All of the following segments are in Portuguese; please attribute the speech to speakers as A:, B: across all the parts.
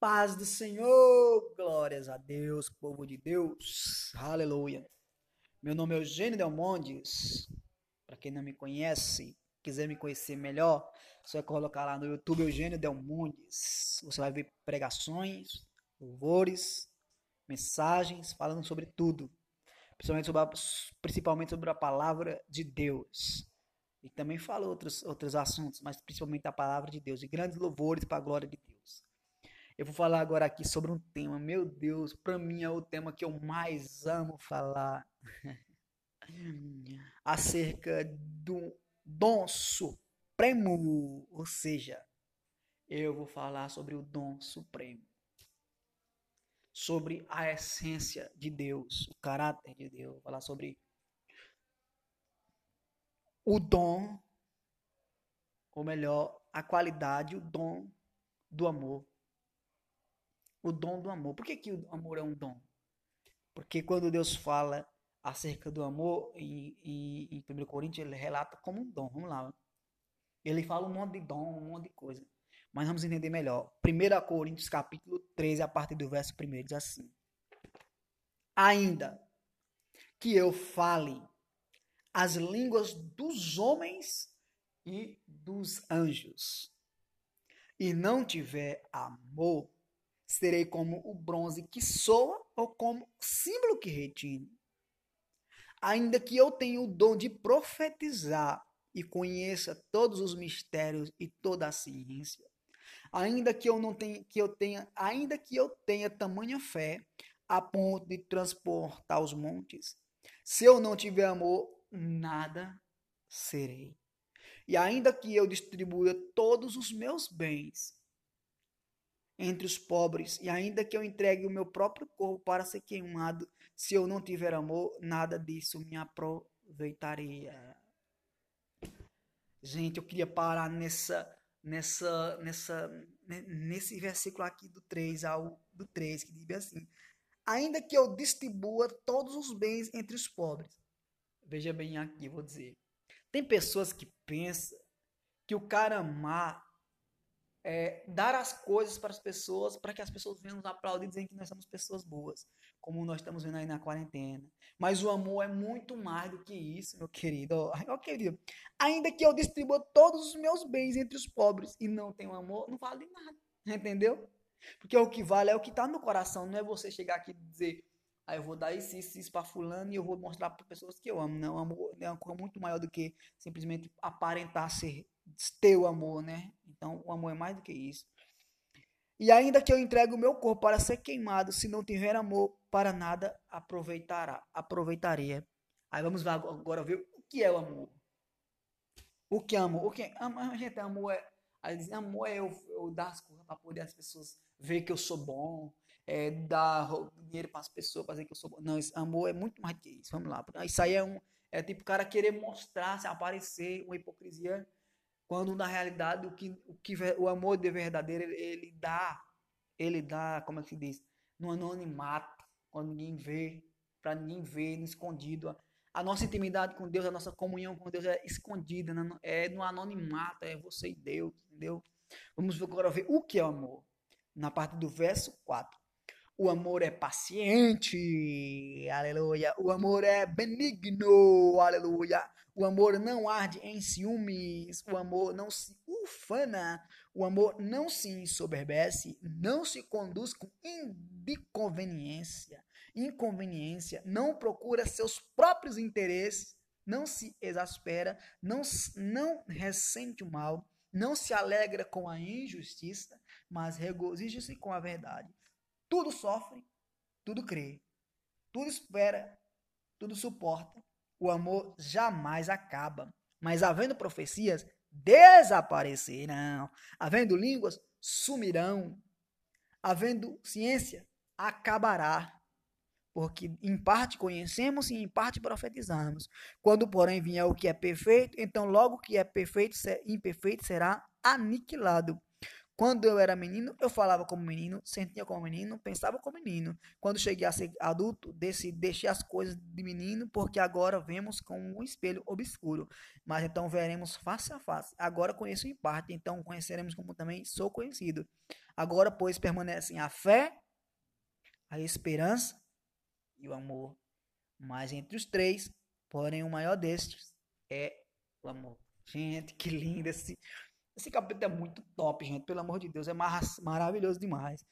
A: paz do Senhor, glórias a Deus, povo de Deus, aleluia. Meu nome é Eugênio Delmondes, para quem não me conhece, quiser me conhecer melhor, só é colocar lá no YouTube Eugênio Delmondes. Você vai ver pregações, louvores, mensagens falando sobre tudo, principalmente sobre a, principalmente sobre a palavra de Deus. E também falo outros, outros assuntos, mas principalmente a palavra de Deus, e grandes louvores para a glória de Deus. Eu vou falar agora aqui sobre um tema, meu Deus, para mim é o tema que eu mais amo falar. Acerca do dom supremo, ou seja, eu vou falar sobre o dom supremo. Sobre a essência de Deus, o caráter de Deus, vou falar sobre o dom, ou melhor, a qualidade, o dom do amor o dom do amor. Por que, que o amor é um dom? Porque quando Deus fala acerca do amor, em, em, em 1 Coríntios, ele relata como um dom. Vamos lá. Ele fala um monte de dom, um monte de coisa. Mas vamos entender melhor. 1 Coríntios, capítulo 13, a partir do verso 1, diz assim. Ainda que eu fale as línguas dos homens e dos anjos, e não tiver amor, serei como o bronze que soa ou como símbolo que retine. Ainda que eu tenha o dom de profetizar e conheça todos os mistérios e toda a ciência, ainda que eu não tenha que eu tenha, ainda que eu tenha tamanha fé a ponto de transportar os montes, se eu não tiver amor, nada serei. E ainda que eu distribua todos os meus bens entre os pobres, e ainda que eu entregue o meu próprio corpo para ser queimado, se eu não tiver amor, nada disso me aproveitaria. Gente, eu queria parar nessa nessa nessa nesse versículo aqui do 3 ao do 3, que diz assim: Ainda que eu distribua todos os bens entre os pobres. Veja bem aqui, vou dizer. Tem pessoas que pensam que o cara amar é, dar as coisas para as pessoas, para que as pessoas venham nos aplaudir e dizer que nós somos pessoas boas, como nós estamos vendo aí na quarentena. Mas o amor é muito mais do que isso, meu querido. Ó, querido, ainda que eu distribua todos os meus bens entre os pobres e não tenho amor, não vale nada, entendeu? Porque o que vale é o que está no coração, não é você chegar aqui e dizer, ah, eu vou dar isso, isso, isso para fulano e eu vou mostrar para pessoas que eu amo. Não, amor é uma coisa muito maior do que simplesmente aparentar ser ter o amor, né? Então, o amor é mais do que isso. E ainda que eu entregue o meu corpo para ser queimado, se não tiver amor, para nada aproveitará, aproveitaria. Aí vamos agora ver o que é o amor. O que é amor? O que é, gente, amor é, aí amor é eu, eu dar as coisas para poder as pessoas ver que eu sou bom, é, dar dinheiro para as pessoas dizer que eu sou bom. Não, esse amor é muito mais do que isso. Vamos lá. Isso aí é um é tipo o cara querer mostrar, se aparecer, uma hipocrisia quando na realidade o que o, que, o amor de verdadeiro ele, ele dá, ele dá, como é que se diz, no anonimato, quando ninguém vê, para ninguém ver, no escondido. A nossa intimidade com Deus, a nossa comunhão com Deus é escondida, é no anonimato, é você e Deus, entendeu? Vamos agora ver o que é amor. Na parte do verso 4. O amor é paciente, aleluia. O amor é benigno, aleluia. O amor não arde em ciúmes. O amor não se ufana. O amor não se ensoberbece. Não se conduz com inconveniência. Inconveniência. Não procura seus próprios interesses. Não se exaspera. Não, não ressente o mal. Não se alegra com a injustiça, mas regozija-se com a verdade tudo sofre, tudo crê, tudo espera, tudo suporta. O amor jamais acaba. Mas havendo profecias, desaparecerão. Havendo línguas, sumirão. Havendo ciência, acabará. Porque em parte conhecemos e em parte profetizamos. Quando, porém, vier o que é perfeito, então logo o que é perfeito, imperfeito será aniquilado. Quando eu era menino, eu falava como menino, sentia como menino, pensava como menino. Quando cheguei a ser adulto, decidi, deixei as coisas de menino, porque agora vemos com um espelho obscuro. Mas então veremos face a face. Agora conheço em parte, então conheceremos como também sou conhecido. Agora, pois, permanecem a fé, a esperança e o amor. Mas entre os três, porém, o maior destes é o amor. Gente, que lindo esse. Esse capítulo é muito top, gente. Pelo amor de Deus, é mar maravilhoso demais.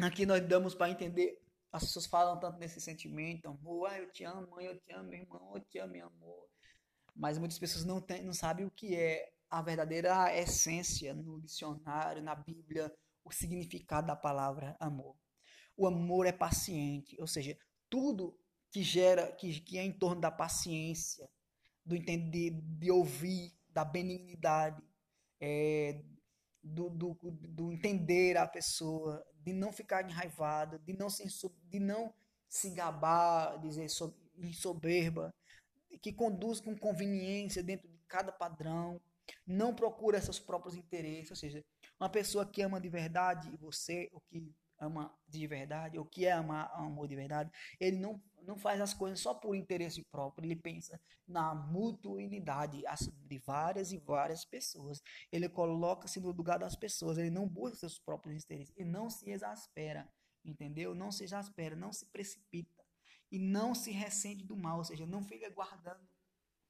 A: Aqui nós damos para entender. As pessoas falam tanto nesse sentimento, amor, ah, eu te amo, mãe, eu te amo, meu irmão, eu te amo, meu amor. Mas muitas pessoas não, tem, não sabem o que é a verdadeira essência no dicionário, na Bíblia, o significado da palavra amor. O amor é paciente, ou seja, tudo que gera, que, que é em torno da paciência, do entender, de ouvir, da benignidade, é, do, do, do, entender a pessoa, de não ficar enraivado, de não se, de não se gabar, dizer em soberba, que conduz com conveniência dentro de cada padrão, não procura seus próprios interesses, ou seja, uma pessoa que ama de verdade você, o que ama de verdade, o que é amar amor de verdade, ele não, não faz as coisas só por interesse próprio, ele pensa na mutualidade de várias e várias pessoas. Ele coloca-se no lugar das pessoas, ele não busca seus próprios interesses, e não se exaspera, entendeu? Não se exaspera, não se precipita e não se ressente do mal, ou seja, não fica guardando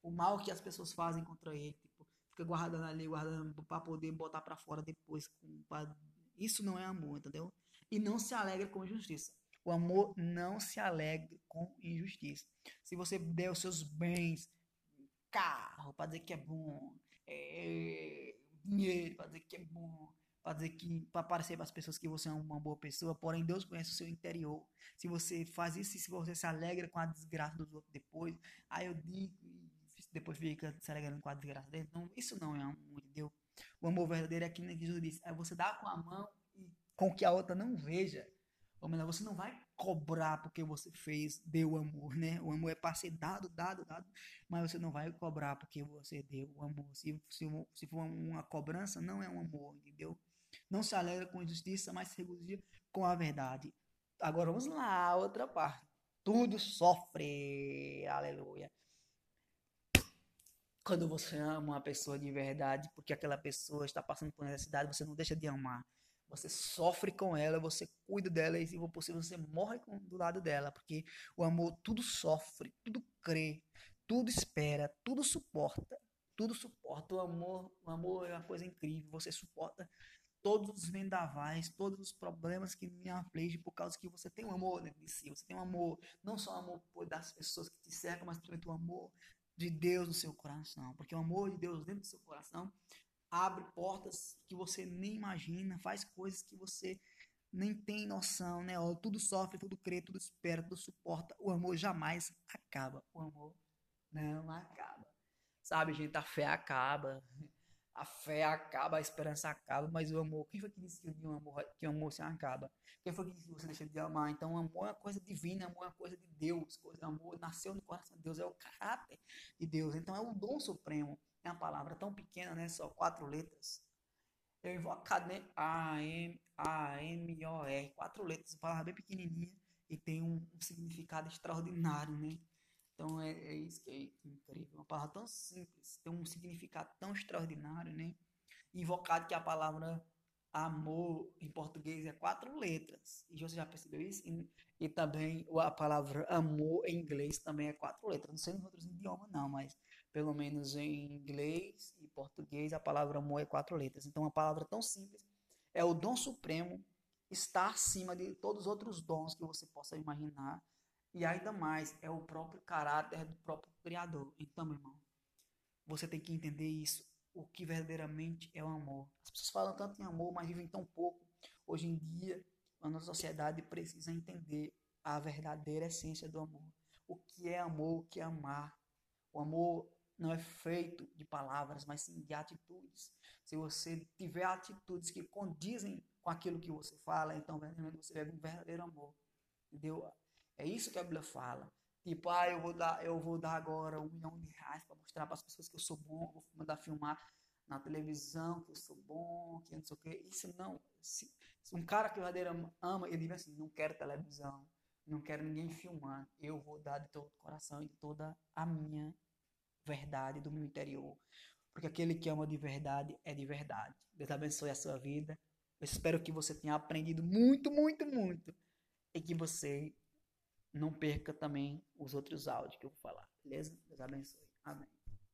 A: o mal que as pessoas fazem contra ele, tipo, fica guardando ali, guardando para poder botar para fora depois. Pra... Isso não é amor, entendeu? E não se alegra com injustiça. O amor não se alegra com injustiça. Se você der os seus bens, carro, para dizer que é bom, é, dinheiro para dizer que é bom, para dizer que para parecer para as pessoas que você é uma boa pessoa, porém Deus conhece o seu interior. Se você faz isso e se você se alegra com a desgraça dos outros depois, aí eu digo depois fica se alegrando com a desgraça dele. Então, isso não é amor, entendeu? O amor verdadeiro é aquilo que Jesus disse, é você dar com a mão com que a outra não veja. Ou melhor, você não vai cobrar porque você fez, deu amor, né? O amor é para ser dado, dado, dado, mas você não vai cobrar porque você deu o amor. Se, se, se for uma cobrança, não é um amor, entendeu? Não se alegra com injustiça, mas se regozija com a verdade. Agora vamos lá, outra parte. Tudo sofre, aleluia. Quando você ama uma pessoa de verdade, porque aquela pessoa está passando por necessidade, você não deixa de amar você sofre com ela, você cuida dela e, se for possível, você morre com, do lado dela, porque o amor tudo sofre, tudo crê, tudo espera, tudo suporta, tudo suporta. O amor, o amor é uma coisa incrível, você suporta todos os vendavais, todos os problemas que me afligem por causa que você tem um amor dentro de si, você tem um amor, não só um amor das pessoas que te cercam, mas também o amor de Deus no seu coração, porque o amor de Deus dentro do seu coração abre portas que você nem imagina, faz coisas que você nem tem noção, né? Tudo sofre, tudo crê, tudo espera, tudo suporta. O amor jamais acaba. O amor não acaba. Sabe, gente, a fé acaba. A fé acaba, a esperança acaba, mas o amor, quem foi que disse que o amor, que o amor se acaba? Quem foi que disse que você deixa de amar? Então, o amor é uma coisa divina, o amor é uma coisa de Deus. O amor nasceu no coração de Deus, é o caráter de Deus. Então, é o dom supremo. É uma palavra tão pequena, né? Só quatro letras. Eu invocado, né? A-M-A-M-O-R. Quatro letras, uma palavra bem pequenininha e tem um, um significado extraordinário, né? Então é, é, isso que é incrível. Uma palavra tão simples, tem um significado tão extraordinário, né? Invocado que a palavra amor em português é quatro letras. E você já percebeu isso? E, e também a palavra amor em inglês também é quatro letras. Não sei nos outros idiomas, não, mas pelo menos em inglês e português, a palavra amor é quatro letras. Então, uma palavra tão simples é o dom supremo, está acima de todos os outros dons que você possa imaginar. E ainda mais, é o próprio caráter do próprio Criador. Então, meu irmão, você tem que entender isso, o que verdadeiramente é o amor. As pessoas falam tanto em amor, mas vivem tão pouco. Hoje em dia, a nossa sociedade precisa entender a verdadeira essência do amor. O que é amor, o que é amar. O amor não é feito de palavras, mas sim de atitudes. Se você tiver atitudes que condizem com aquilo que você fala, então você vai um verdadeiro amor. Entendeu? É isso que a Bíblia fala. Tipo, ah, eu vou dar, eu vou dar agora um milhão de reais para mostrar para as pessoas que eu sou bom, vou mandar filmar. na televisão que eu sou bom, que não sei o quê. Isso não. Se, se um cara que verdadeiramente ama, ele diz assim: não quero televisão, não quero ninguém filmar. Eu vou dar de todo o coração e de toda a minha verdade do meu interior. Porque aquele que ama de verdade é de verdade. Deus abençoe a sua vida. Eu espero que você tenha aprendido muito, muito, muito. E que você não perca também os outros áudios que eu vou falar. Beleza? Deus abençoe. Amém.